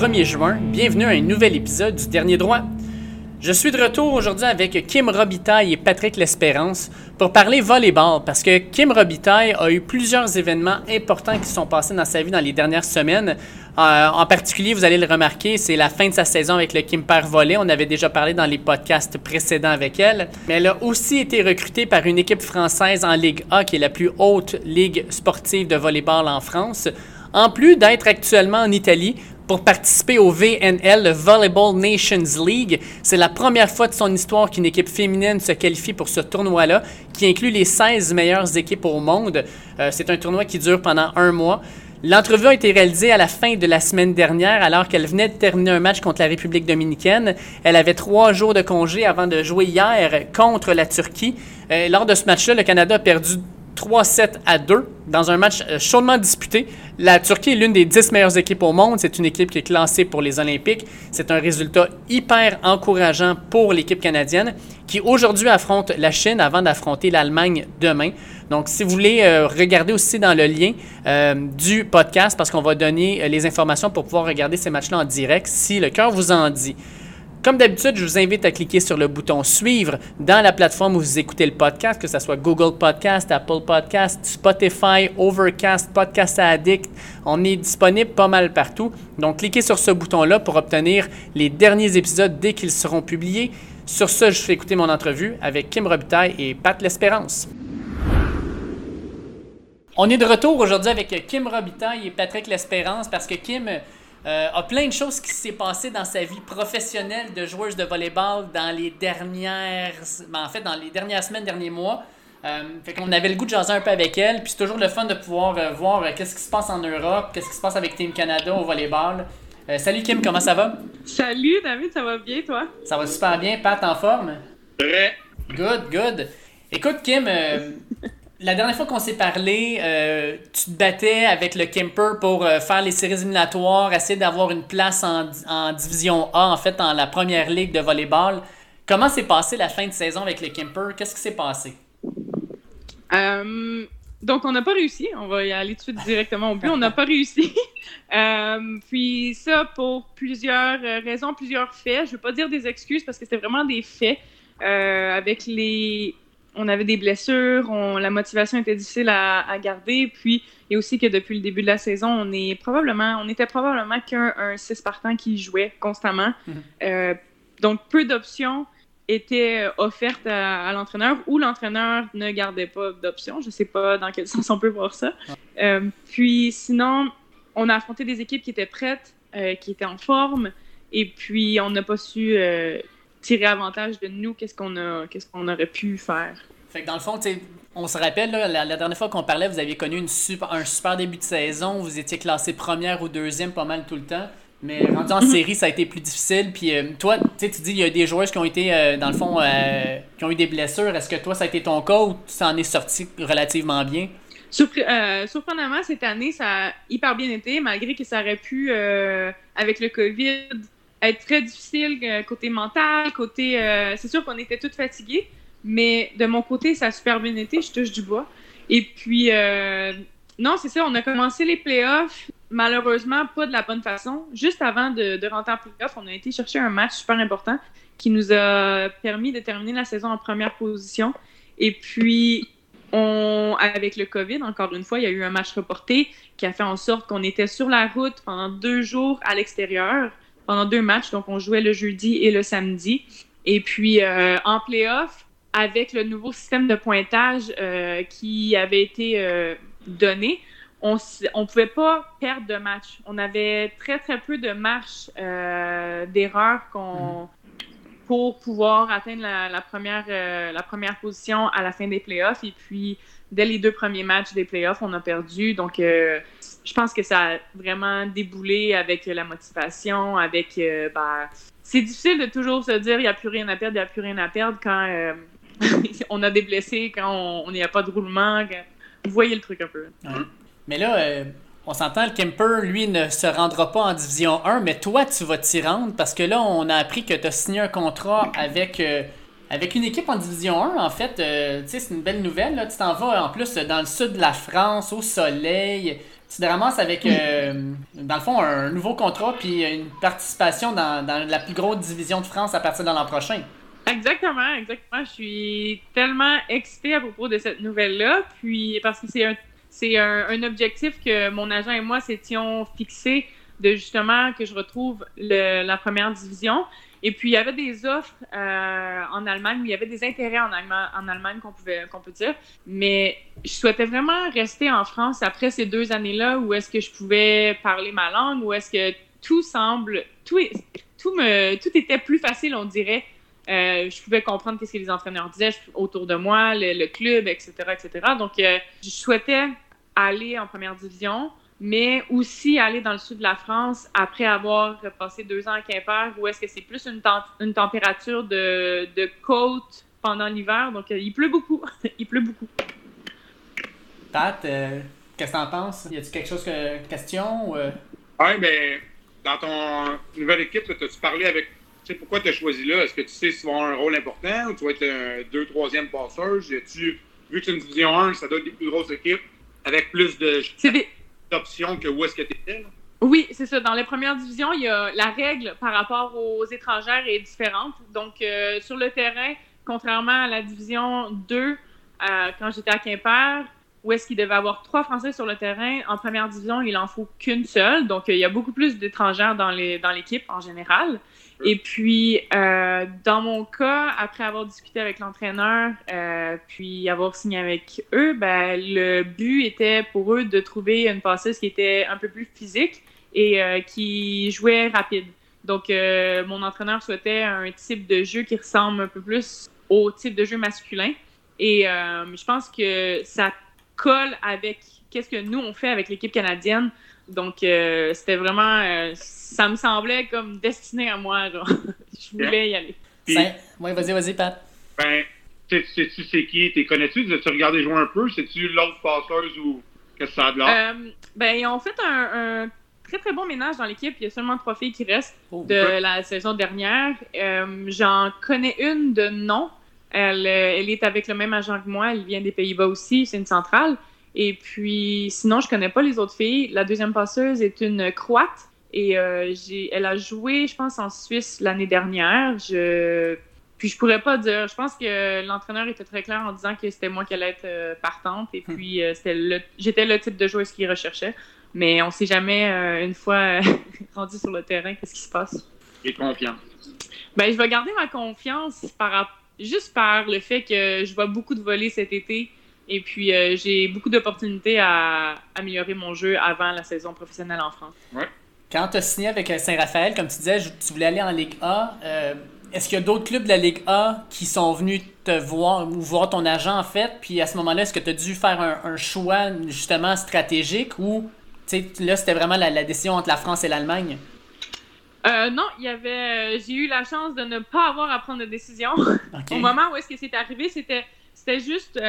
mardi 1er juin. Bienvenue à un nouvel épisode du Dernier Droit. Je suis de retour aujourd'hui avec Kim Robitaille et Patrick L'Espérance pour parler volleyball parce que Kim Robitaille a eu plusieurs événements importants qui sont passés dans sa vie dans les dernières semaines. Euh, en particulier, vous allez le remarquer, c'est la fin de sa saison avec le Kimper Volley. On avait déjà parlé dans les podcasts précédents avec elle. Mais elle a aussi été recrutée par une équipe française en Ligue A, qui est la plus haute ligue sportive de volleyball en France. En plus d'être actuellement en Italie pour participer au VNL, le Volleyball Nations League. C'est la première fois de son histoire qu'une équipe féminine se qualifie pour ce tournoi-là, qui inclut les 16 meilleures équipes au monde. Euh, c'est un tournoi qui dure pendant un mois. L'entrevue a été réalisée à la fin de la semaine dernière, alors qu'elle venait de terminer un match contre la République dominicaine. Elle avait trois jours de congé avant de jouer hier contre la Turquie. Euh, lors de ce match-là, le Canada a perdu 3-7 à 2 dans un match euh, chaudement disputé. La Turquie est l'une des 10 meilleures équipes au monde. C'est une équipe qui est classée pour les Olympiques. C'est un résultat hyper encourageant pour l'équipe canadienne qui aujourd'hui affronte la Chine avant d'affronter l'Allemagne demain. Donc, si vous voulez euh, regarder aussi dans le lien euh, du podcast, parce qu'on va donner les informations pour pouvoir regarder ces matchs-là en direct, si le cœur vous en dit. Comme d'habitude, je vous invite à cliquer sur le bouton Suivre dans la plateforme où vous écoutez le podcast, que ce soit Google Podcast, Apple Podcast, Spotify, Overcast, Podcast Addict. On est disponible pas mal partout. Donc, cliquez sur ce bouton-là pour obtenir les derniers épisodes dès qu'ils seront publiés. Sur ce, je fais écouter mon entrevue avec Kim Robitaille et Pat L'Espérance. On est de retour aujourd'hui avec Kim Robitaille et Patrick L'Espérance parce que Kim euh, a plein de choses qui s'est passé dans sa vie professionnelle de joueuse de volleyball dans les dernières, ben, en fait, dans les dernières semaines, derniers mois. Euh, fait qu'on avait le goût de jaser un peu avec elle, puis c'est toujours le fun de pouvoir euh, voir euh, qu'est-ce qui se passe en Europe, qu'est-ce qui se passe avec Team Canada au volleyball. salut Kim, comment ça va? Salut David, ça va bien toi? Ça va super bien, Pat en forme? Très. Good, good. Écoute Kim, la dernière fois qu'on s'est parlé, euh, tu te battais avec le Kemper pour euh, faire les séries éliminatoires, essayer d'avoir une place en, division A, en fait, dans la première ligue de volleyball. Comment s'est passé la fin de saison avec le Kemper? Qu'est-ce qui s'est passé? Euh, donc, on n'a pas réussi. On va y aller tout de suite directement au but. On n'a pas réussi. puis ça, pour plusieurs raisons, plusieurs faits. Je ne veux pas dire des excuses parce que c'était vraiment des faits. avec les on avait des blessures, la motivation était difficile à, garder. Puis, et aussi que depuis le début de la saison, on est probablement, on était probablement qu'un 6 partant qui jouait constamment. Mhm. Euh, donc, peu d'options étaient offertes à, l'entraîneur ou l'entraîneur ne gardait pas d'options. Je ne sais pas dans quel sens on peut voir ça. Euh, puis, sinon, on a affronté des équipes qui étaient prêtes, euh, qui étaient en forme, et puis on n'a pas su tirer avantage de nous, qu'est-ce qu'on a, qu'est-ce qu'on aurait pu faire? Fait que dans le fond, on se rappelle, la, dernière fois qu'on parlait, vous aviez connu une super, un super début de saison, vous étiez classé première ou deuxième pas mal tout le temps. Mais rendu en série, ça a été plus difficile. Puis euh, toi, tu dis, il y a des joueurs qui ont été, euh, dans le fond, euh, qui ont eu des blessures. Est-ce que toi, ça a été ton cas ou tu t'en es sorti relativement bien? surprenamment, cette année, ça a hyper bien été, malgré que ça aurait pu, avec le COVID, être très difficile euh, côté mental, côté. Euh, c'est sûr qu'on était toutes fatiguées, mais de mon côté, ça a super bien été. Je touche du bois. Et puis, euh, non, c'est ça. On a commencé les playoffs, malheureusement, pas de la bonne façon. Juste avant de, de rentrer en playoffs, on a été chercher un match super important qui nous a permis de terminer la saison en première position. Et puis, on, avec le COVID, encore une fois, il y a eu un match reporté qui a fait en sorte qu'on était sur la route pendant deux jours à l'extérieur pendant deux matchs. Donc, on jouait le jeudi et le samedi. Et puis, euh, en playoff, avec le nouveau système de pointage euh, qui avait été euh, donné, on ne pouvait pas perdre de match. On avait très, très peu de marches d'erreurs qu'on pour pouvoir atteindre la, première, la première position à la fin des playoffs. Et puis, dès les deux premiers matchs des playoffs, on a perdu. Donc, je pense que ça a vraiment déboulé avec la motivation, avec. Euh, ben, c'est difficile de toujours se dire il n'y a plus rien à perdre, il n'y a plus rien à perdre quand euh, on a des blessés, quand on n'y a pas de roulement. Vous voyez le truc un peu. Mais là, euh, on s'entend, le Kemper, lui, ne se rendra pas en Division 1, mais toi, tu vas t'y rendre parce que là, on a appris que tu as signé un contrat avec. avec une équipe en Division 1, en fait, sais, c'est une belle nouvelle. Là. Tu t'en vas en plus dans le sud de la France, au soleil. tu te ramasses avec, euh, dans le fond, un nouveau contrat puis une participation dans, dans, la plus grosse division de France à partir de l'an prochain. Exactement, exactement. Je suis tellement excitée à propos de cette nouvelle-là, puis parce que c'est un, c'est un, objectif que mon agent et moi s'étions fixés de justement que je retrouve le, la première division. Et puis, il y avait des offres euh, en Allemagne, il y avait des intérêts en Allemagne, en Allemagne qu'on pouvait qu'on peut dire. Mais je souhaitais vraiment rester en France après ces deux années-là où est-ce que je pouvais parler ma langue, où est-ce que tout semble, tout, tout, me, tout était plus facile, on dirait. Euh, je pouvais comprendre ce que les entraîneurs disaient autour de moi, le, club, etc., etc. Donc, euh, je souhaitais aller en première division mais aussi aller dans le sud de la France après avoir passé deux ans à Quimper, où est-ce que c'est plus une, une température de, de côte pendant l'hiver, donc euh, il pleut beaucoup. il pleut beaucoup. Pat, euh, qu'est-ce que t'en penses? Y a-t-il quelque chose que question? Ou... Oui, ben, dans ton nouvelle équipe, as-tu parlé avec. Tu sais, pourquoi tu as choisi là? Est-ce que tu sais si tu vas avoir un rôle important ou tu vas être un deux, troisième passeur? tu vu que c'est une division 1, ça doit être des plus grosses équipes avec plus de. Des options que où est-ce que tu étais? Oui, c'est ça. Dans les premières divisions, il y a la règle par rapport aux étrangères est différente. Donc, euh, sur le terrain, contrairement à la division 2, euh, quand j'étais à Quimper, où est-ce qu'il devait avoir trois Français sur le terrain, en première division, il en faut qu'une seule. Donc, euh, il y a beaucoup plus d'étrangères dans l'équipe dans en général. Et puis, euh, dans mon cas, après avoir discuté avec l'entraîneur, euh, puis avoir signé avec eux, ben, le but était pour eux de trouver une passeuse qui était un peu plus physique et euh, qui jouait rapide. Donc, euh, mon entraîneur souhaitait un type de jeu qui ressemble un peu plus au type de jeu masculin. Et euh, je pense que ça colle avec qu'est-ce que nous, on fait avec l'équipe canadienne. Donc, euh, c'était vraiment. Euh, ça me semblait comme destiné à moi. Genre. je voulais y aller. Oui, vas-y, vas-y, Pat. Ben, sais-tu c'est qui? T'es connais-tu? As-tu regardé jouer un peu? C'est-tu l'autre passeuse ou qu'est-ce que ça a de l'air? Euh, ben, ils ont fait un, très, très bon ménage dans l'équipe. Il y a seulement trois filles qui restent oh, de la saison dernière. J'en connais une de nom. Elle, elle est avec le même agent que moi. Elle vient des Pays-Bas aussi. C'est une centrale. Et puis, sinon, je connais pas les autres filles. La deuxième passeuse est une Croate et euh, elle a joué, je pense, en Suisse l'année dernière. Je... Puis, je pourrais pas dire. Je pense que l'entraîneur était très clair en disant que c'était moi qui allait être euh, partante. Et hmm. puis, euh, le... j'étais le type de joueuse qu'il recherchait. Mais on sait jamais, une fois rendu sur le terrain, qu'est-ce qui se passe. Et confiance. Ben, je vais garder ma confiance par... juste par le fait que je vois beaucoup de volets cet été et puis, euh, j'ai beaucoup d'opportunités à améliorer mon jeu avant la saison professionnelle en France. Ouais. Quand tu as signé avec euh, Saint-Raphaël, comme tu disais, tu voulais aller en Ligue A, euh, est-ce qu'il y a d'autres clubs de la Ligue A qui sont venus te voir ou voir ton agent en fait? Puis à ce moment-là, est-ce que tu as dû faire un, choix justement stratégique ou là, c'était vraiment la, décision entre la France et l'Allemagne? non, il y avait. j'ai eu la chance de ne pas avoir à prendre de décision. Au moment où est-ce que c'est arrivé, c'était, c'était juste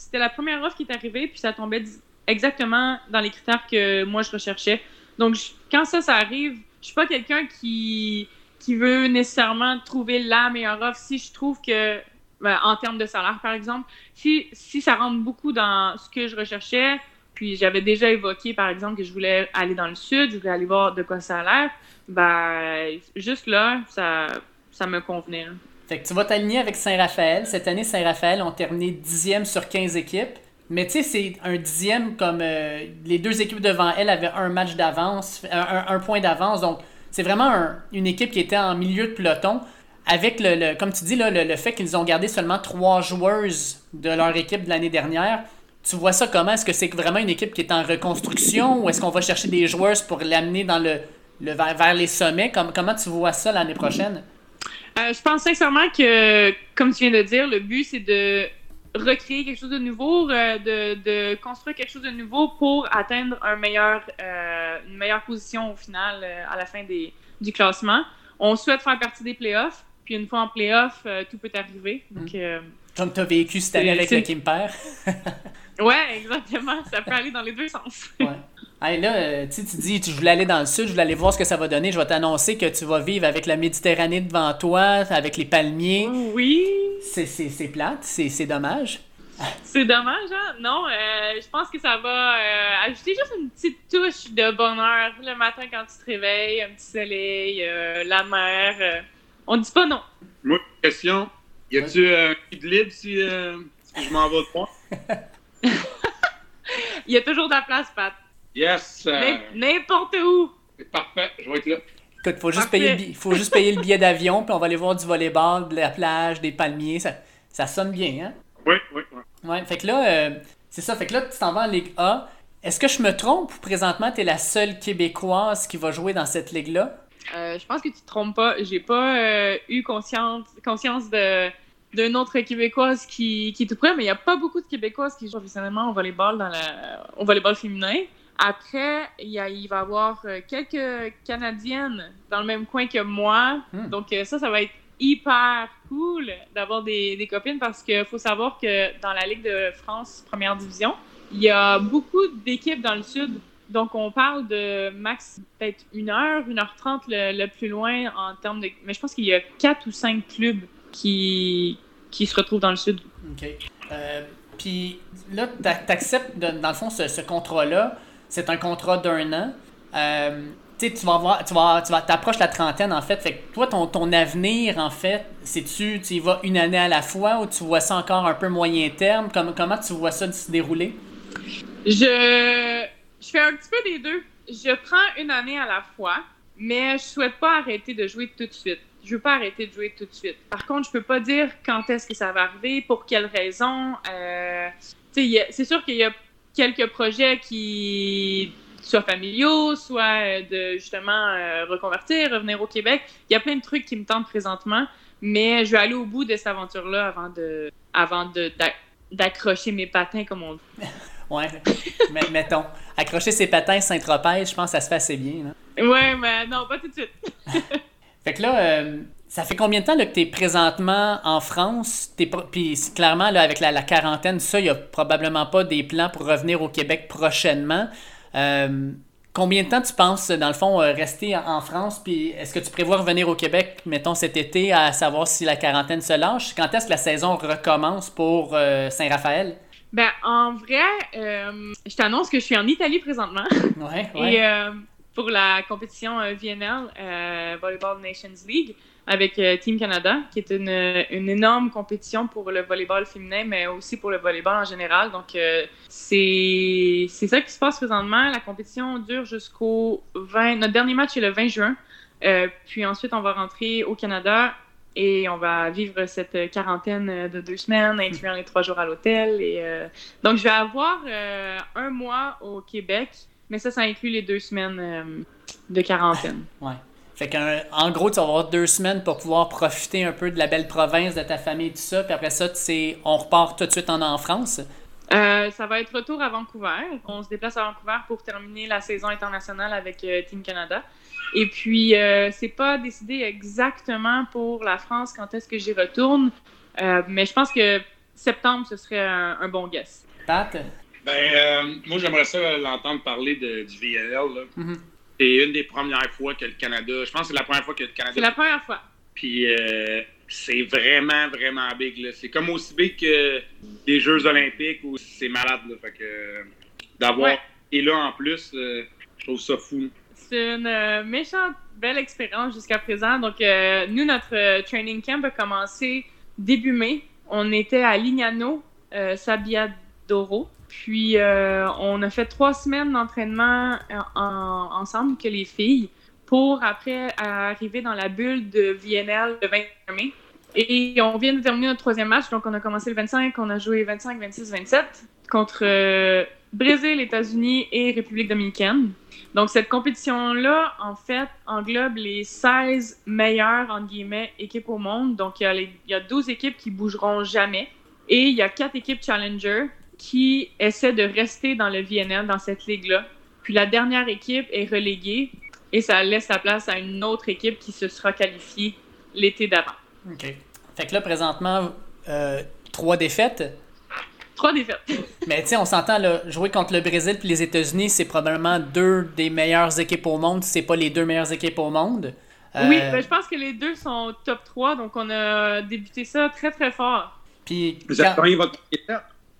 c'était la première offre qui est arrivée, puis ça tombait exactement dans les critères que moi je recherchais. Donc, quand ça, ça arrive, je suis pas quelqu'un qui, qui veut nécessairement trouver la meilleure offre. Si je trouve que, ben, en termes de salaire, par exemple, si, si ça rentre beaucoup dans ce que je recherchais, puis j'avais déjà évoqué, par exemple, que je voulais aller dans le sud, je voulais aller voir de quoi ça a l'air, ben, juste là, ça, ça me convenait. Fait que tu vas t'aligner avec Saint-Raphaël. Cette année, Saint-Raphaël ont terminé dixième sur 15 équipes. Mais tu sais, c'est un dixième comme euh, les deux équipes devant elle avaient un match d'avance, un, point d'avance. Donc, c'est vraiment une équipe qui était en milieu de peloton. Avec, le, comme tu dis, là, le, fait qu'ils ont gardé seulement trois joueuses de leur équipe de l'année dernière. Tu vois ça comment? Est-ce que c'est vraiment une équipe qui est en reconstruction ou est-ce qu'on va chercher des joueuses pour l'amener dans le, le vers, les sommets? comment tu vois ça l'année prochaine? Euh, je pense sincèrement que, comme tu viens de dire, le but, c'est de recréer quelque chose de nouveau, euh, de, de, construire quelque chose de nouveau pour atteindre un meilleur, euh, une meilleure position au final à la fin des, du classement. On souhaite faire partie des playoffs, puis une fois en playoffs, tout peut arriver. Donc, mm. Comme tu as vécu cette année avec le Kimper. ouais, exactement. Ça peut aller dans les deux sens. ouais. Hey, là, euh, tu dis, tu voulais aller dans le sud, je voulais aller voir ce que ça va donner. Je vais t'annoncer que tu vas vivre avec la Méditerranée devant toi, avec les palmiers. Oui. C'est plate, c'est dommage. C'est dommage, hein? Non, euh, je pense que ça va euh, ajouter juste une petite touche de bonheur le matin quand tu te réveilles, un petit soleil, euh, la mer. on dit pas non. Moi, question. Y a-tu un guide libre si, si je m'en vais de point? Il y a toujours de la place, Pat. Yes! N'importe où! C'est parfait, je vais être là. Écoute, faut juste payer le faut juste payer le billet d'avion, puis on va aller voir du volleyball, de la plage, des palmiers. Ça, ça sonne bien, hein? Oui, oui, oui. Ouais, fait que là, euh, c'est ça. Fait que là, tu t'en vas en Ligue A. Est-ce que je me trompe ou présentement, tu es la seule Québécoise qui va jouer dans cette ligue-là? Euh, je pense que tu te trompes pas. J'ai pas euh, eu conscience, conscience de d'une autre Québécoise qui, qui est tout près, mais il n'y a pas beaucoup de Québécoises qui jouent professionnellement au volleyball, dans la, au volleyball féminin. Après, il, y a, il va y avoir quelques Canadiennes dans le même coin que moi. Hmm. Donc ça, ça va être hyper cool d'avoir des, des, copines parce qu'il faut savoir que dans la Ligue de France Première Division, il y a beaucoup d'équipes dans le sud. Donc, on parle de max peut-être une heure, une heure trente le, plus loin en termes de. Mais je pense qu'il y a quatre ou cinq clubs qui, qui se retrouvent dans le sud. OK. Euh, puis là, tu acceptes, dans le fond, ce, ce contrat-là. C'est un contrat d'un an. Euh, tu vas voir, tu vas, tu vas, t'approches la trentaine en fait. Fait que toi, ton, ton avenir en fait, c'est-tu, tu y vas une année à la fois ou tu vois ça encore un peu moyen terme? Comment, comment tu vois ça se dérouler? Je, je fais un petit peu des deux. Je prends une année à la fois, mais je souhaite pas arrêter de jouer tout de suite. Je veux pas arrêter de jouer tout de suite. Par contre, je peux pas dire quand est-ce que ça va arriver, pour quelles raisons. Euh, c'est sûr qu'il y a quelques projets qui soit familiaux, soit euh, de justement euh, reconvertir, revenir au Québec. Il y a plein de trucs qui me tentent présentement, mais je vais aller au bout de cette aventure-là avant de, avant de, d'accrocher mes patins comme on dit. ouais, mais mettons, accrocher ses patins Saint-Tropez, je pense que ça se fait assez bien. Là. Ouais, mais non, pas tout de suite. fait que là, euh, ça fait combien de temps là, que tu es présentement en France? Puis clairement, là, avec la, la quarantaine, ça, il n'y a probablement pas des plans pour revenir au Québec prochainement. Euh, combien de temps tu penses, dans le fond, euh, rester en France? Puis est-ce que tu prévois revenir au Québec, mettons, cet été, à savoir si la quarantaine se lâche? Quand est-ce que la saison recommence pour euh, Saint-Raphaël? Ben, en vrai, je t'annonce que je suis en Italie présentement. Ouais, ouais. Et pour la compétition VNL, Volleyball Nations League avec euh, Team Canada, qui est une, une, énorme compétition pour le volleyball féminin, mais aussi pour le volleyball en général. Donc, euh, c'est ça qui se passe présentement. La compétition dure jusqu'au 20... Notre dernier match est le 20 juin. Euh, puis ensuite, on va rentrer au Canada et on va vivre cette quarantaine de deux semaines, incluant les trois jours à l'hôtel. Et donc, je vais avoir un mois au Québec, mais ça, ça inclut les deux semaines de quarantaine. Ouais. Fait qu'en gros, tu vas avoir deux semaines pour pouvoir profiter un peu de la belle province, de ta famille et tout ça. Puis après ça, on repart tout de suite en, France. Euh, ça va être retour à Vancouver. On se déplace à Vancouver pour terminer la saison internationale avec euh, Team Canada. Et puis, euh, c'est pas décidé exactement pour la France quand est-ce que j'y retourne, mais je pense que septembre, ce serait un, bon guess. Pat? Ben, moi, j'aimerais ça l'entendre parler de, du VLL. Là. Mm-hmm. C'est une des premières fois que le Canada. Je pense que c'est la première fois que le Canada. C'est la première fois. Puis euh, c'est vraiment, vraiment big. C'est comme aussi big que des Jeux Olympiques où c'est malade. Là. Fait que d'avoir. Et là, en plus, euh, je trouve ça fou. C'est une euh, méchante belle expérience jusqu'à présent. Donc, nous, notre training camp a commencé début mai. On était à Lignano, Puis, euh, on a fait trois semaines d'entraînement euh, ensemble que les filles pour après arriver dans la bulle de VNL le 21 mai. Et on vient de terminer notre troisième match, donc on a commencé le 25, on a joué 25, 26, 27 contre euh, Brésil, États-Unis et République dominicaine. Donc cette compétition-là, en fait, englobe les 16 meilleures, équipes au monde. Donc il y, a il y a 12 équipes qui bougeront jamais et il y a 4 équipes challenger qui essaie de rester dans le VNL, dans cette ligue-là. Puis la dernière équipe est reléguée et ça laisse la place à une autre équipe qui se sera qualifiée l'été d'avant. OK. Fait que là, présentement, euh, trois défaites. Trois défaites. Mais tu sais, on s'entend, là, jouer contre le Brésil et les États-Unis, c'est probablement deux des meilleures équipes au monde, si c'est pas les deux meilleures équipes au monde. Oui, euh, ben, je pense que les deux sont top 3, donc on a débuté ça très très fort. Puis. Vous avez votre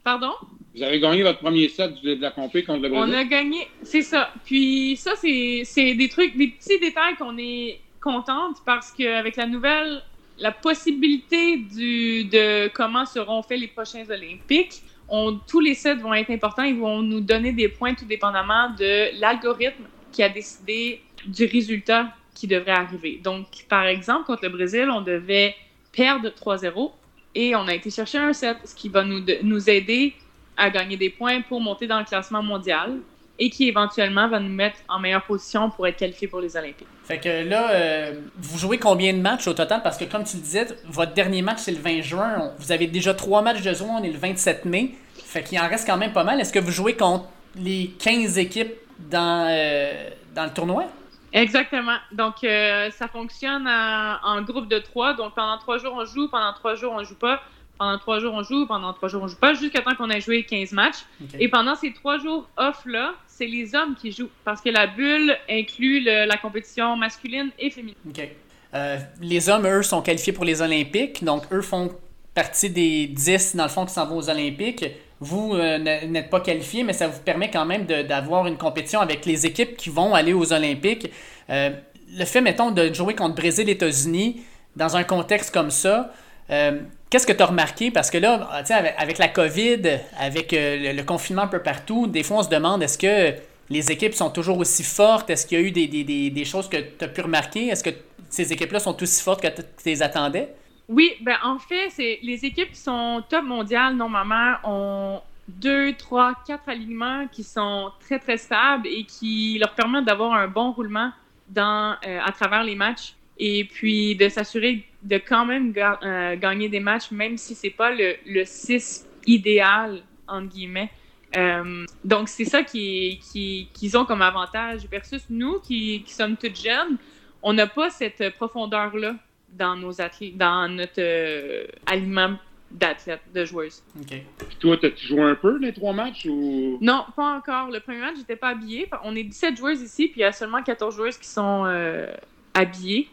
Pardon? Vous avez gagné votre premier set de la compé contre le Brésil. On a gagné, c'est ça. Puis ça, c'est des trucs, des petits détails qu'on est contente parce qu'avec la nouvelle, la possibilité du, de comment seront faits les prochains Olympiques, on, tous les sets vont être importants. Ils vont nous donner des points tout dépendamment de l'algorithme qui a décidé du résultat qui devrait arriver. Donc, par exemple, contre le Brésil, on devait perdre 3-0 et on a été chercher un set, ce qui va nous, nous aider à gagner des points pour monter dans le classement mondial et qui éventuellement va nous mettre en meilleure position pour être qualifié pour les Olympiques. Fait que là, euh, vous jouez combien de matchs au total? Parce que comme tu le disais, votre dernier match, c'est le 20 juin. Vous avez déjà trois matchs de jouer, on est le 27 mai. Fait qu'il en reste quand même pas mal. Est-ce que vous jouez contre les 15 équipes dans, euh, dans le tournoi? Exactement. Donc, euh, ça fonctionne en, groupe de trois. Donc, pendant trois jours, on joue. Pendant trois jours, on joue pas. Pendant trois jours, on joue. Pendant trois jours, on joue pas. Jusqu'à temps qu'on ait joué 15 matchs. Et pendant ces trois jours off-là, c'est les hommes qui jouent. Parce que la bulle inclut la compétition masculine et féminine. OK. Euh, les hommes, eux, sont qualifiés pour les Olympiques. Donc, eux font partie des 10, dans le fond, qui s'en vont aux Olympiques. Vous euh, n'êtes pas qualifié, mais ça vous permet quand même d'avoir une compétition avec les équipes qui vont aller aux Olympiques. Euh, le fait, mettons, de jouer contre Brésil États-Unis dans un contexte comme ça, euh, qu'est-ce que tu as remarqué? Parce que là, avec, avec la COVID, avec le, confinement un peu partout, des fois, on se demande est-ce que les équipes sont toujours aussi fortes? Est-ce qu'il y a eu des, des choses que tu as pu remarquer? Est-ce que ces équipes-là sont aussi fortes que tu les attendais? Oui, ben en fait, c'est les équipes qui sont top mondiales, normalement, ont deux, trois, quatre alignements qui sont très, très stables et qui leur permettent d'avoir un bon roulement dans, euh, à travers les matchs et puis de s'assurer de quand même euh, gagner des matchs, même si c'est pas le, le 6 idéal, entre guillemets. Euh, donc, c'est ça qu'ils qui, qui, ont comme avantage versus nous qui, qui sommes toutes jeunes. On n'a pas cette profondeur-là dans nos athlètes, dans notre euh, aliment d'athlètes, de joueuses. OK. toi, as-tu joué un peu les trois matchs ou? Non, pas encore. Le premier match, j'étais pas habillée. On est 17 joueuses ici, puis il y a seulement 14 joueuses qui sont euh, habillées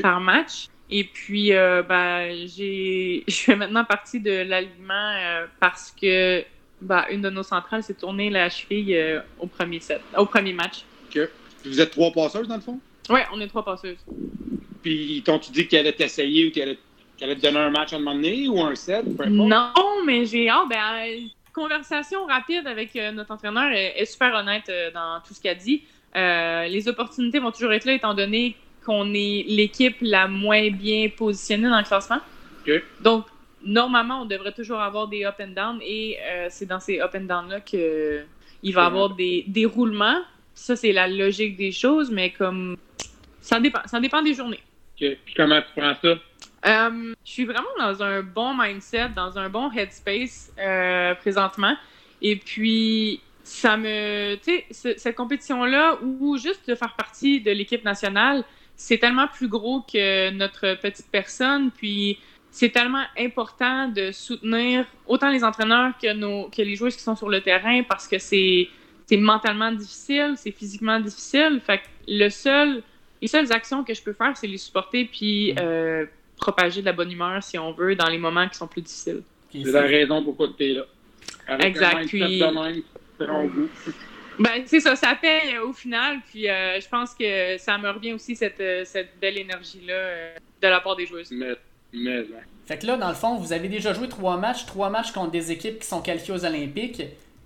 par match. Et puis, euh, ben, j'ai, je fais maintenant partie de l'aliment parce que ben, une de nos centrales s'est tournée la cheville au premier set, au premier match. OK. Vous êtes trois passeuses, dans le fond? Oui, on est trois passeuses. Puis, t'ont-tu dit qu'elle allait t'essayer ou qu'elle allait, te donner un match à un moment donné ou un set? Non, mais j'ai hâte. Ben, conversation rapide avec euh, notre entraîneur est, est super honnête euh, dans tout ce qu'elle dit. Euh, les opportunités vont toujours être là étant donné qu'on est l'équipe la moins bien positionnée dans le classement. Donc, normalement, on devrait toujours avoir des up and down et c'est dans ces up and down-là qu'il va y avoir des déroulements. Ça, c'est la logique des choses, mais comme ça dépend, ça dépend des journées. Comment tu prends ça? Euh, je suis vraiment dans un bon mindset, dans un bon headspace euh, présentement. Et puis, ça me. Tu sais, cette compétition-là, ou juste de faire partie de l'équipe nationale, c'est tellement plus gros que notre petite personne. Puis, c'est tellement important de soutenir autant les entraîneurs que, nos, que les joueurs qui sont sur le terrain parce que c'est mentalement difficile, c'est physiquement difficile. Fait que le seul les seules actions que je peux faire, c'est les supporter puis mm. euh, propager de la bonne humeur, si on veut, dans les moments qui sont plus difficiles. C'est la raison pourquoi tu es là. exact. puis... Ben, c'est ça, ça paye euh, au final. Puis euh, je pense que ça me revient aussi cette, cette belle énergie-là de la part des joueuses. Mais, mais, hein. Fait que là, dans le fond, vous avez déjà joué trois matchs, trois matchs contre des équipes qui sont qualifiées aux Olympiques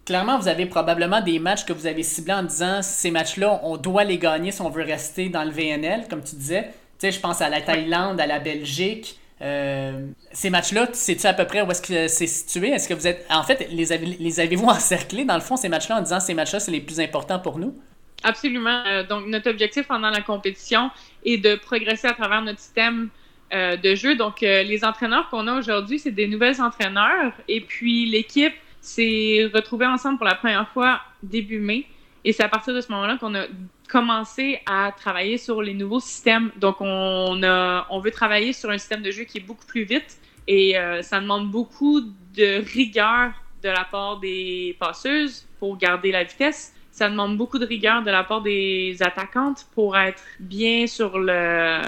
clairement, vous avez probablement des matchs que vous avez ciblés en disant ces matchs-là, on doit les gagner si on veut rester dans le VNL, comme tu disais. Tu sais, je pense à la Thaïlande, à la Belgique. Euh, ces matchs-là, sais-tu à peu près où est-ce que c'est situé? Est-ce que vous êtes. En fait, les, avez, les avez-vous encerclés, dans le fond, ces matchs-là, en disant ces matchs-là, c'est les plus importants pour nous? Absolument. Euh, donc, notre objectif pendant la compétition est de progresser à travers notre système euh, de jeu. Donc, les entraîneurs qu'on a aujourd'hui, c'est des nouvelles entraîneurs. Et puis, l'équipe s'est retrouvés ensemble pour la première fois début mai. Et c'est à partir de ce moment-là qu'on a commencé à travailler sur les nouveaux systèmes. Donc, on, a, on veut travailler sur un système de jeu qui est beaucoup plus vite et euh, ça demande beaucoup de rigueur de la part des passeuses pour garder la vitesse. Ça demande beaucoup de rigueur de la part des attaquantes pour être bien sur le,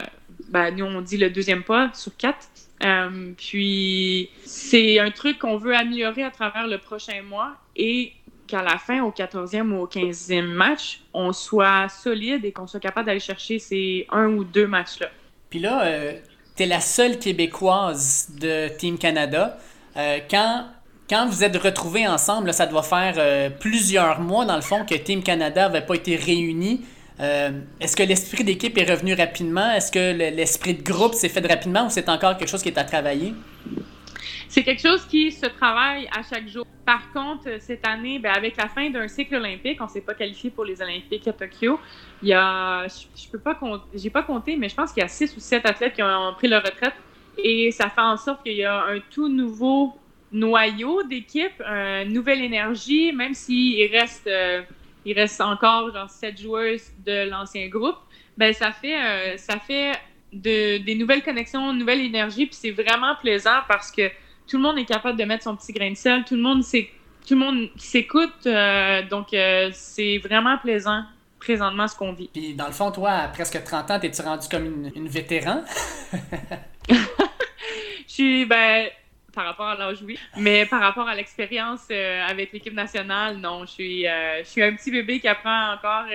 ben, nous on dit le deuxième pas sur quatre. Euh, puis c'est un truc qu'on veut améliorer à travers le prochain mois et qu'à la fin, au 14e ou au 15e match, on soit solide et qu'on soit capable d'aller chercher ces un ou deux matchs-là. Puis là, euh, tu es la seule Québécoise de Team Canada. Euh, quand, quand vous êtes retrouvés ensemble, ça doit faire euh, plusieurs mois, dans le fond, que Team Canada n'avait pas été réuni. Est-ce que l'esprit d'équipe est revenu rapidement? Est-ce que l'esprit de groupe s'est fait rapidement ou c'est encore quelque chose qui est à travailler? C'est quelque chose qui se travaille à chaque jour. Par contre, cette année, ben, avec la fin d'un cycle olympique, on ne s'est pas qualifié pour les Olympiques à Tokyo. Il y a, je, ne peux pas j'ai pas compté, mais je pense qu'il y a six ou sept athlètes qui ont pris leur retraite. Et ça fait en sorte qu'il y a un tout nouveau noyau d'équipe, une nouvelle énergie, même s'il reste, euh, il reste encore genre sept joueuses de l'ancien groupe. Ben ça fait, euh, ça fait de, des nouvelles connexions, une nouvelle énergie, puis c'est vraiment plaisant parce que tout le monde est capable de mettre son petit grain de sel, tout le monde tout le monde s'écoute, euh, donc euh, c'est vraiment plaisant présentement ce qu'on vit. Puis dans le fond, toi, à presque 30 ans, t'es-tu rendu comme une, une vétéran? Je suis, ben, par rapport à l'âge, oui. Mais par rapport à l'expérience euh, avec l'équipe nationale, non. Je suis, je suis un petit bébé qui apprend encore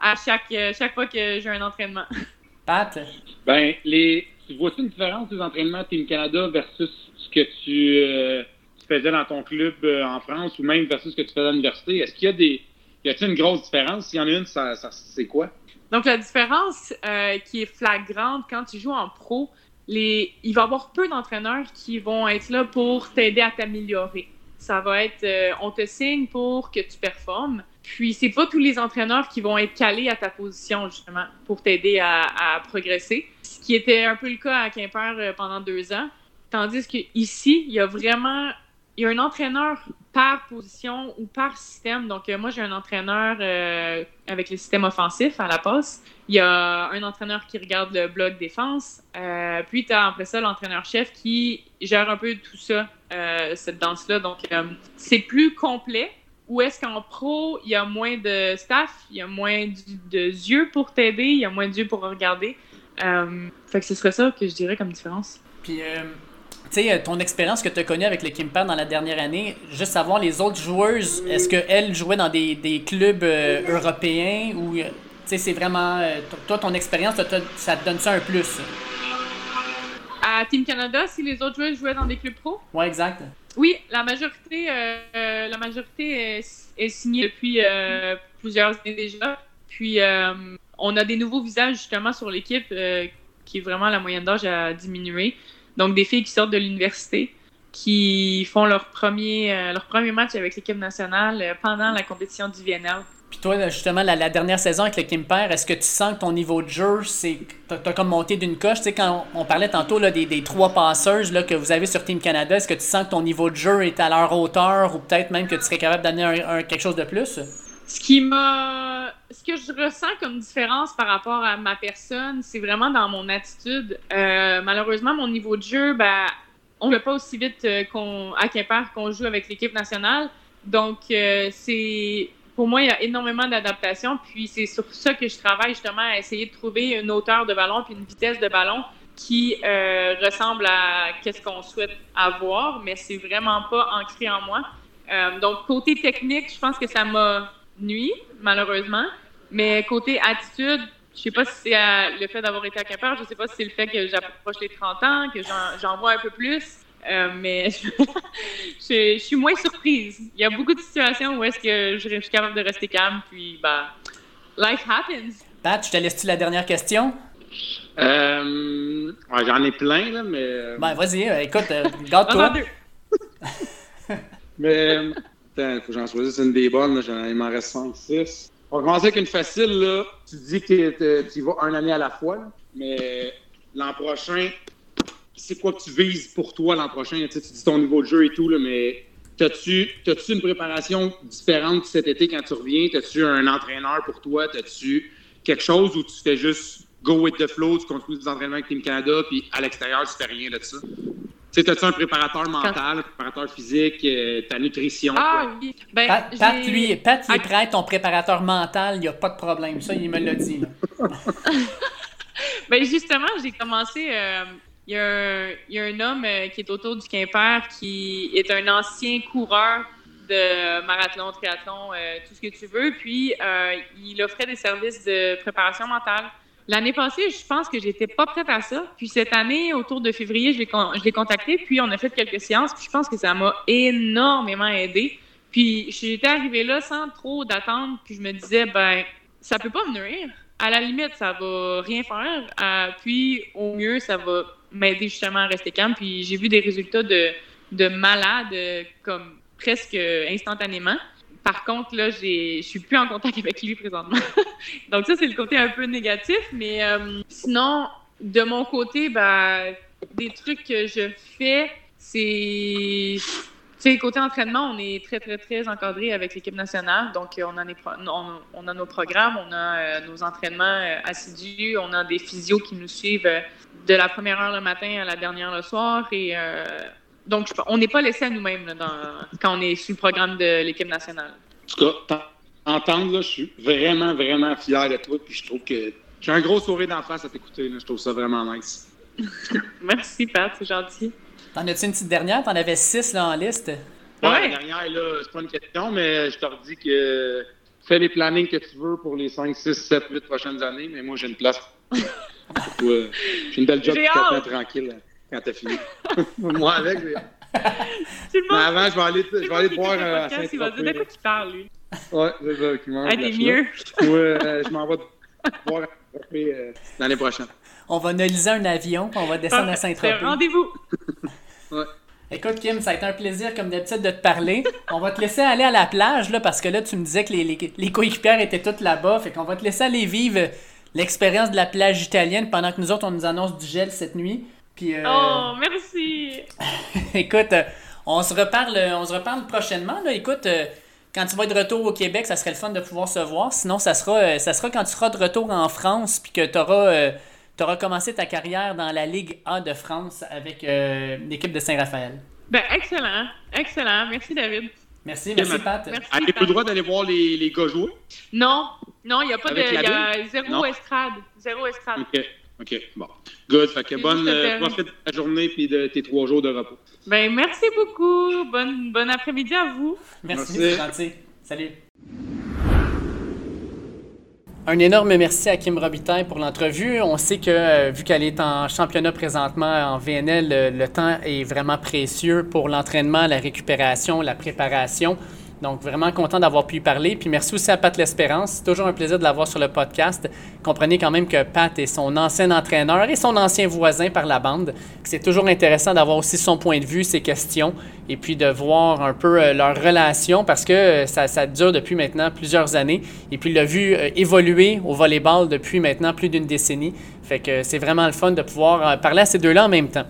à chaque, chaque fois que j'ai un entraînement. Pat? Ben, les, tu vois-tu une différence des entraînements Team Canada versus ce que tu, euh, faisais dans ton club euh, en France ou même versus ce que tu faisais à l'université? Est-ce qu'il y a des. Y a-t-il une grosse différence? S'il y en a une, ça, c'est quoi? Donc, la différence euh, qui est flagrante quand tu joues en pro, il va y avoir peu d'entraîneurs qui vont être là pour t'aider à t'améliorer. Ça va être, on te signe pour que tu performes. Puis, c'est pas tous les entraîneurs qui vont être calés à ta position, justement, pour t'aider à, à progresser qui était un peu le cas à Quimper euh, pendant deux ans. Tandis qu'ici, il y a vraiment il y a un entraîneur par position ou par système. Donc, euh, moi, j'ai un entraîneur euh, avec le système offensif à la passe. Il y a un entraîneur qui regarde le bloc défense. puis, tu as après ça l'entraîneur-chef qui gère un peu tout ça, cette danse-là. Donc, c'est plus complet. Ou est-ce qu'en pro, il y a moins de staff, il y a moins de yeux pour t'aider, il y a moins de yeux pour regarder? Euh, fait que ce serait ça que je dirais comme différence. Puis, euh, sais, ton expérience que tu as connue avec le Kimper dans la dernière année, juste savoir les autres joueuses, est-ce qu'elles jouaient dans des, des clubs euh, européens ou, tu sais, c'est vraiment. toi, ton expérience, ça te donne ça un plus? À Team Canada, si les autres joueuses jouaient dans des clubs pro? Ouais, exact. Oui, la majorité, la majorité est, est signée depuis plusieurs années déjà. Puis, on a des nouveaux visages justement sur l'équipe euh, qui est vraiment la moyenne d'âge a diminué. Donc des filles qui sortent de l'université, qui font leur premier, euh, leur premier match avec l'équipe nationale euh, pendant la compétition du VNL. Puis toi, justement, la, dernière saison avec le Kimper, est-ce que tu sens que ton niveau de jeu, c'est t'as comme monté d'une coche? Tu sais, quand on, parlait tantôt là, des, trois passeuses là, que vous avez sur Team Canada, est-ce que tu sens que ton niveau de jeu est à leur hauteur ou peut-être même que tu serais capable d'amener quelque chose de plus? Ce qui m'a. Ce que je ressens comme différence par rapport à ma personne, c'est vraiment dans mon attitude. Euh, malheureusement, mon niveau de jeu, ben, on ne va pas aussi vite euh, qu'on, à Quimper qu'on joue avec l'équipe nationale. Donc, euh, c'est. Pour moi, il y a énormément d'adaptation. Puis, c'est sur ça que je travaille justement à essayer de trouver une hauteur de ballon puis une vitesse de ballon qui ressemble à ce qu'on souhaite avoir, mais c'est vraiment pas ancré en moi. donc, côté technique, je pense que ça m'a nuit, malheureusement. Mais côté attitude, je sais pas si c'est le fait d'avoir été à Quimper, je sais pas si c'est le fait que j'approche les 30 ans, que j'en vois un peu plus. Euh, mais je, suis moins surprise. Il y a beaucoup de situations où est-ce que je, suis capable de rester calme, puis bah, life happens. Pat, je te laisse-tu la dernière question? Euh, J'en ai plein, là, mais. Euh, ben, vas-y, euh, écoute, garde-toi. mais il faut que j'en choisisse une des bonnes. il m'en reste 5, 6. On va commencer avec une facile. Là. Tu dis que tu y vas un année à la fois. Mais l'an prochain, c'est quoi que tu vises pour toi l'an prochain? Tu, dis ton niveau de jeu et tout, mais as-tu as une préparation différente cet été quand tu reviens? As-tu un entraîneur pour toi? As-tu quelque chose où tu fais juste go with the flow, tu continues des entraînements avec Team Canada, puis à l'extérieur, tu fais rien de ça? Tu sais, as-tu un préparateur mental, un préparateur physique, euh, ta nutrition? Ah oui. Ben, Pat, lui, Pat, il est prêt ton préparateur mental, il n'y a pas de problème. Ça, il me l'a dit. ben justement, j'ai commencé. Euh, il y, a un, il y a un homme euh, qui est autour du Quimper qui est un ancien coureur de marathon, triathlon, euh, tout ce que tu veux. Puis, euh, il offrait des services de préparation mentale. L'année passée, je pense que j'étais pas prête à ça. Puis cette année, autour de février, je l'ai, con- contacté, puis on a fait quelques séances. Puis je pense que ça m'a énormément aidé. Puis j'étais arrivée là sans trop d'attente, puis je me disais, ben, ça peut pas me nuire. À la limite, ça va rien faire. Euh, puis au mieux, ça va m'aider justement à rester calme. Puis j'ai vu des résultats de, de malade, euh, comme presque instantanément. Par contre, là, je suis plus en contact avec lui présentement. Donc ça, c'est le côté un peu négatif. Mais euh, sinon, de mon côté, ben, des trucs que je fais, c'est... Tu côté entraînement, on est très, très, très encadré avec l'équipe nationale. Donc, euh, on, a nos programmes, on a euh, nos entraînements assidus, on a des physios qui nous suivent de la première heure le matin à la dernière le soir. Et donc, je- on n'est pas laissé à nous-mêmes là, dans- quand on est sur le programme de l'équipe nationale. En tout cas, t'en- entendre, là, je suis vraiment, vraiment fier de toi. Puis je trouve que j'ai un gros sourire d'en face à t'écouter. là. Je trouve ça vraiment nice. Merci, Pat, c'est gentil. T'en as-tu une petite dernière? T'en avais six là, en liste. Ouais, Ouais. La dernière, là, c'est pas une question, mais je te redis que fais les plannings que tu veux pour les 5, 6, 7, 8 prochaines années, mais moi, j'ai une place pour toi. J'ai une belle job qui tranquille quand t'as fini. moi, avec. Tout le Mais avant, je vais aller, je vais aller te voir euh, à podcast, il va dire de quoi qu'il parle, lui? Ouais, c'est ça, qui mange Ah, t'es mieux. Ouais, euh, je m'en vais te voir à euh, l'année prochaine. On va analyser un avion, puis on va descendre à Ah, c'est Saint-Tropez. Rendez-vous. Écoute, Kim, ça a été un plaisir, comme d'habitude, de te parler. On va te laisser aller à la plage, là, parce que là, tu me disais que les, les, les coéquipières étaient toutes là-bas. Fait qu'on va te laisser aller vivre l'expérience de la plage italienne pendant que nous autres, on nous annonce du gel cette nuit. Puis, euh, Oh, merci. écoute, euh, on se reparle, euh, on se reparle prochainement. Là. Écoute, quand tu vas être de retour au Québec, ça serait le fun de pouvoir se voir. Sinon, ça sera, ça sera quand tu seras de retour en France, puis que tu auras, commencé ta carrière dans la Ligue A de France avec euh, l'équipe de Saint-Raphaël. Ben, excellent. Excellent. Merci, David. Merci, merci, Pat. Avez-vous Pat. le droit d'aller voir les, les gars jouer? Non, non, il n'y a pas Avec de. la Il y a zéro Non. estrade. Zéro estrade. OK. OK, bon. Good. Fait que bonne, euh, profite de ta journée puis de tes trois jours de repos. Ben, merci beaucoup. Bonne, bon après-midi à vous. Merci, gentil. Salut. Un énorme merci à Kim Robitaille pour l'entrevue. On sait que, euh, vu qu'elle est en championnat présentement en VNL, le, le temps est vraiment précieux pour l'entraînement, la récupération, la préparation. Donc, vraiment content d'avoir pu y parler. Puis merci aussi à Pat L'Espérance. C'est toujours un plaisir de l'avoir sur le podcast. Comprenez quand même que Pat est son ancien entraîneur et son ancien voisin par la bande. C'est toujours intéressant d'avoir aussi son point de vue, ses questions, et puis de voir un peu euh, leur relation parce que euh, ça, dure depuis maintenant plusieurs années. Et puis, il l'a vu euh, évoluer au volleyball depuis maintenant plus d'une décennie. Fait que c'est vraiment le fun de pouvoir parler à ces deux-là en même temps.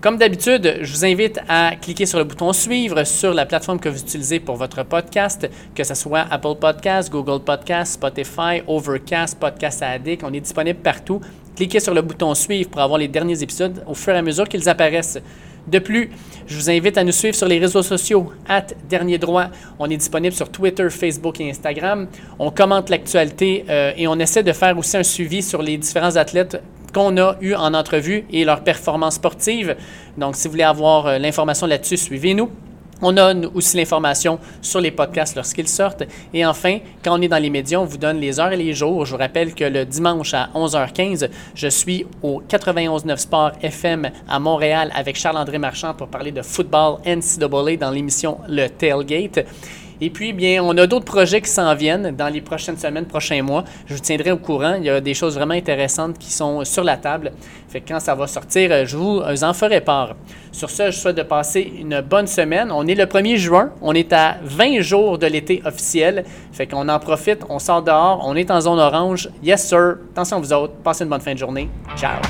Comme d'habitude, je vous invite à cliquer sur le bouton suivre sur la plateforme que vous utilisez pour votre podcast, que ce soit Apple Podcast, Google Podcast, Spotify, Overcast, Podcast Addict. On est disponible partout. Cliquez sur le bouton suivre pour avoir les derniers épisodes au fur et à mesure qu'ils apparaissent. De plus, je vous invite à nous suivre sur les réseaux sociaux, at Dernier Droit. On est disponible sur Twitter, Facebook et Instagram. On commente l'actualité euh, et on essaie de faire aussi un suivi sur les différents athlètes qu'on a eu en entrevue et leurs performances sportives. Donc, si vous voulez avoir euh, l'information là-dessus, suivez-nous. On a aussi l'information sur les podcasts lorsqu'ils sortent. Et enfin, quand on est dans les médias, on vous donne les heures et les jours. Je vous rappelle que le dimanche à 11h15, je suis au 91.9 Sport FM à Montréal avec Charles-André Marchand pour parler de football NCAA dans l'émission Le Tailgate. Et puis, bien, on a d'autres projets qui s'en viennent dans les prochaines semaines, prochains mois. Je vous tiendrai au courant. Il y a des choses vraiment intéressantes qui sont sur la table. Fait que quand ça va sortir, euh, je vous en ferai part. Sur ce, je souhaite de passer une bonne semaine. On est le 1er juin. On est à 20 jours de l'été officiel. Fait qu'on en profite. On sort dehors. On est en zone orange. Yes, sir. Attention à vous autres. Passez une bonne fin de journée. Ciao.